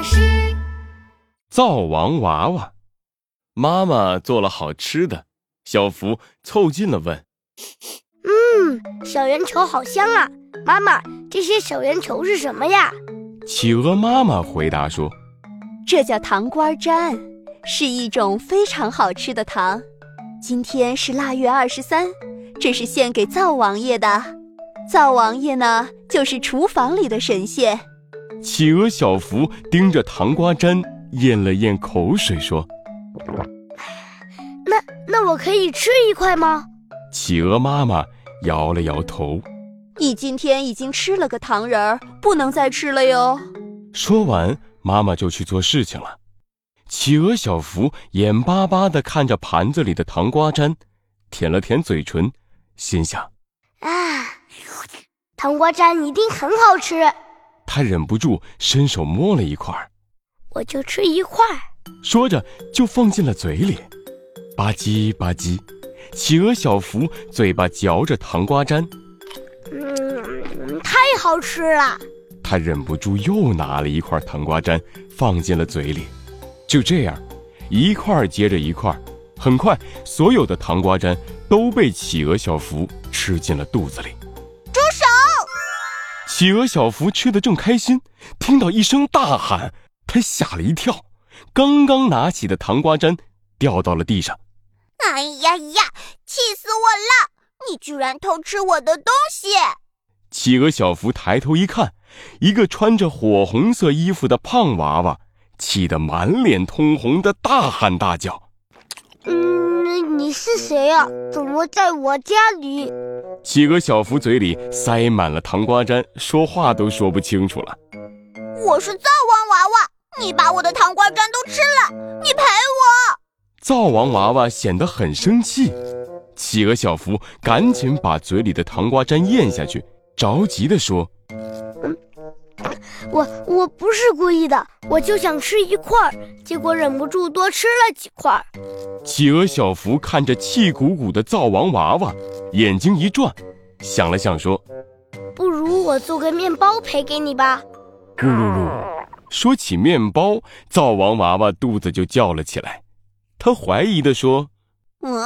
巴士。灶王娃娃，妈妈做了好吃的，小福凑近了问：“嗯，小圆球好香啊！妈妈，这些小圆球是什么呀？”企鹅妈妈回答说：“这叫糖瓜粘，是一种非常好吃的糖。今天是腊月二十三，这是献给灶王爷的。灶王爷呢，就是厨房里的神仙。”企鹅小福盯着糖瓜粘，咽了咽口水说：“那那我可以吃一块吗？”企鹅妈妈摇了摇头：“你今天已经吃了个糖人儿，不能再吃了哟。”说完，妈妈就去做事情了。企鹅小福眼巴巴地看着盘子里的糖瓜粘，舔了舔嘴唇，心想：“啊，糖瓜粘一定很好吃。”他忍不住伸手摸了一块我就吃一块说着就放进了嘴里，吧唧吧唧，企鹅小福嘴巴嚼着糖瓜粘，嗯，太好吃了。他忍不住又拿了一块糖瓜粘放进了嘴里，就这样，一块接着一块，很快所有的糖瓜粘都被企鹅小福吃进了肚子里。企鹅小福吃得正开心，听到一声大喊，他吓了一跳，刚刚拿起的糖瓜粘掉到了地上。哎呀呀！气死我了！你居然偷吃我的东西！企鹅小福抬头一看，一个穿着火红色衣服的胖娃娃，气得满脸通红的大喊大叫：“嗯，你是谁呀？怎么在我家里？”企鹅小福嘴里塞满了糖瓜粘，说话都说不清楚了。我是灶王娃娃，你把我的糖瓜粘都吃了，你赔我！灶王娃娃显得很生气。企鹅小福赶紧把嘴里的糖瓜粘咽下去，着急地说：“我我不是故意的，我就想吃一块儿，结果忍不住多吃了几块儿。”企鹅小福看着气鼓鼓的灶王娃娃。眼睛一转，想了想说：“不如我做个面包赔给你吧。”咕噜噜，说起面包，灶王娃娃肚子就叫了起来。他怀疑地说：“嗯，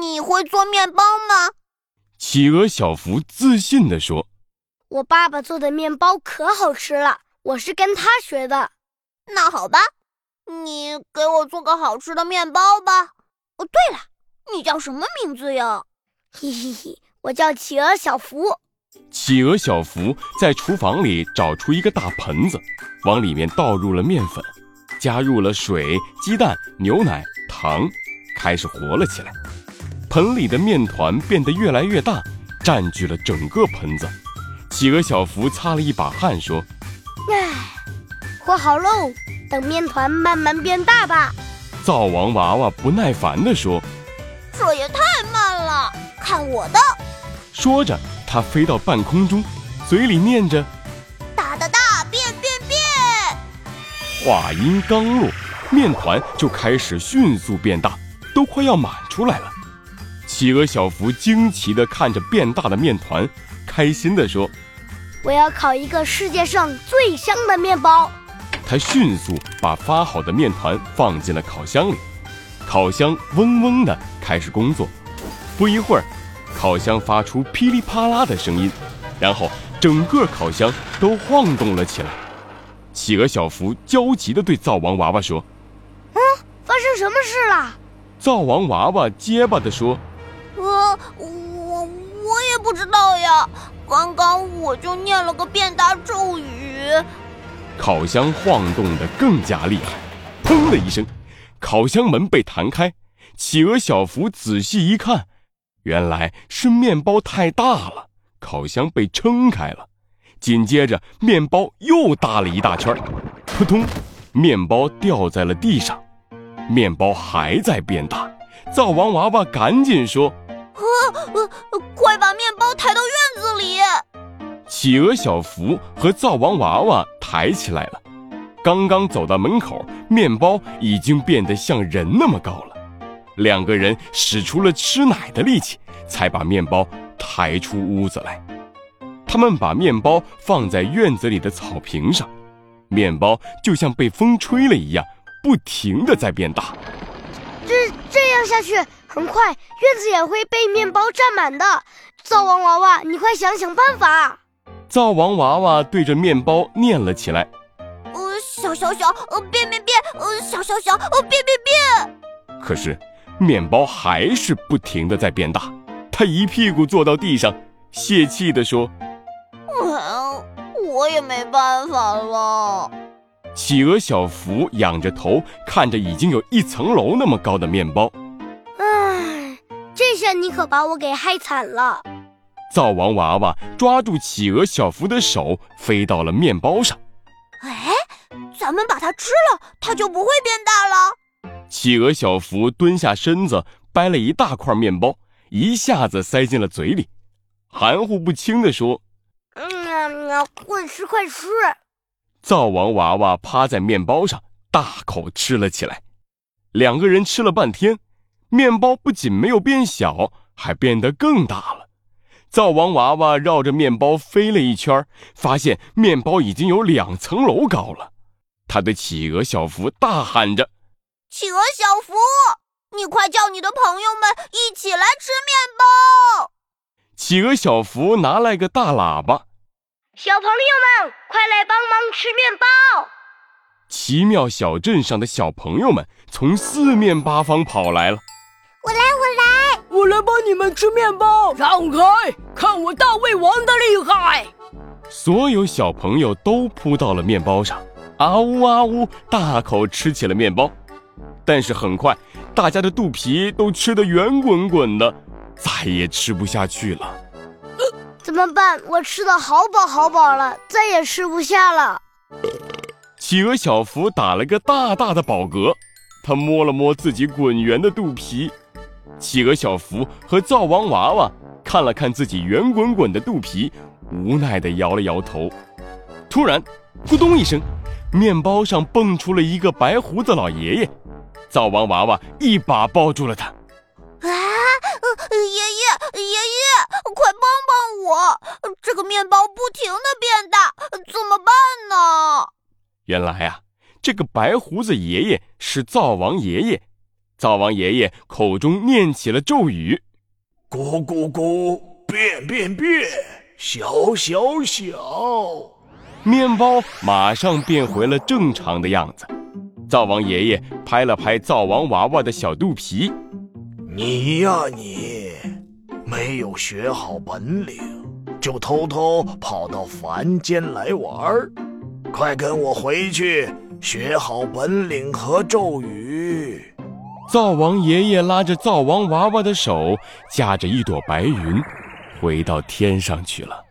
你会做面包吗？”企鹅小福自信地说：“我爸爸做的面包可好吃了，我是跟他学的。”那好吧，你给我做个好吃的面包吧。哦，对了，你叫什么名字呀？嘿嘿嘿，我叫企鹅小福。企鹅小福在厨房里找出一个大盆子，往里面倒入了面粉，加入了水、鸡蛋、牛奶、糖，开始和了起来。盆里的面团变得越来越大，占据了整个盆子。企鹅小福擦了一把汗，说：“唉，和好喽，等面团慢慢变大吧。”灶王娃娃不耐烦地说：“这也太慢了……”看我的！说着，它飞到半空中，嘴里念着：“大大大，变变变！”话音刚落，面团就开始迅速变大，都快要满出来了。企鹅小福惊奇地看着变大的面团，开心地说：“我要烤一个世界上最香的面包。”他迅速把发好的面团放进了烤箱里，烤箱嗡嗡地开始工作。不一会儿。烤箱发出噼里啪啦的声音，然后整个烤箱都晃动了起来。企鹅小福焦急地对灶王娃娃说：“嗯，发生什么事了？”灶王娃娃结巴地说：“呃，我我也不知道呀。刚刚我就念了个变大咒语。”烤箱晃动的更加厉害，砰的一声，烤箱门被弹开。企鹅小福仔细一看。原来是面包太大了，烤箱被撑开了。紧接着，面包又大了一大圈，扑通，面包掉在了地上。面包还在变大，灶王娃娃赶紧说：“呃，快把企鹅小福和灶王娃娃抬起来了。刚刚走到门口，面包已经变得像人那么高了。两个人使出了吃奶的力气，才把面包抬出屋子来。他们把面包放在院子里的草坪上，面包就像被风吹了一样，不停的在变大。这这样下去，很快院子也会被面包占满的。灶王娃娃，你快想想办法！灶王娃娃对着面包念了起来：“呃，小小小，呃，变变变，呃，小小小，呃，变变变。”可是，面包还是不停的在变大。他一屁股坐到地上，泄气的说：“嗯，我也没办法了。”企鹅小福仰着头看着已经有一层楼那么高的面包，唉，这下你可把我给害惨了。灶王娃娃抓住企鹅小福的手，飞到了面包上。哎，咱们把它吃了，它就不会变大了。企鹅小福蹲下身子，掰了一大块面包，一下子塞进了嘴里，含糊不清地说：“嗯，快吃快吃。”灶王娃娃趴在面包上，大口吃了起来。两个人吃了半天，面包不仅没有变小，还变得更大了。灶王娃娃绕着面包飞了一圈，发现面包已经有两层楼高了。他对企鹅小福大喊着：“企鹅小福，你快叫你的朋友们一起来吃面包！”企鹅小福拿来个大喇叭。小朋友们，快来帮忙吃面包！奇妙小镇上的小朋友们从四面八方跑来了。我来，我来，我来帮你们吃面包。让开，看我大胃王的厉害！所有小朋友都扑到了面包上，啊呜啊呜，大口吃起了面包。但是很快，大家的肚皮都吃得圆滚滚的，再也吃不下去了。怎么办？我吃的好饱好饱了，再也吃不下了。企鹅小福打了个大大的饱嗝，他摸了摸自己滚圆的肚皮。企鹅小福和灶王娃娃看了看自己圆滚滚的肚皮，无奈地摇了摇头。突然，咕咚一声，面包上蹦出了一个白胡子老爷爷。灶王娃娃一把抱住了他。啊爷爷，爷爷，快帮帮我！这个面包不停的变大，怎么办呢？原来啊，这个白胡子爷爷是灶王爷爷。灶王爷爷口中念起了咒语：“咕咕咕，变变变，小小小。”面包马上变回了正常的样子。灶王爷爷拍了拍灶王娃娃的小肚皮。你呀，你没有学好本领，就偷偷跑到凡间来玩儿，快跟我回去学好本领和咒语。灶王爷爷拉着灶王娃娃的手，驾着一朵白云，回到天上去了。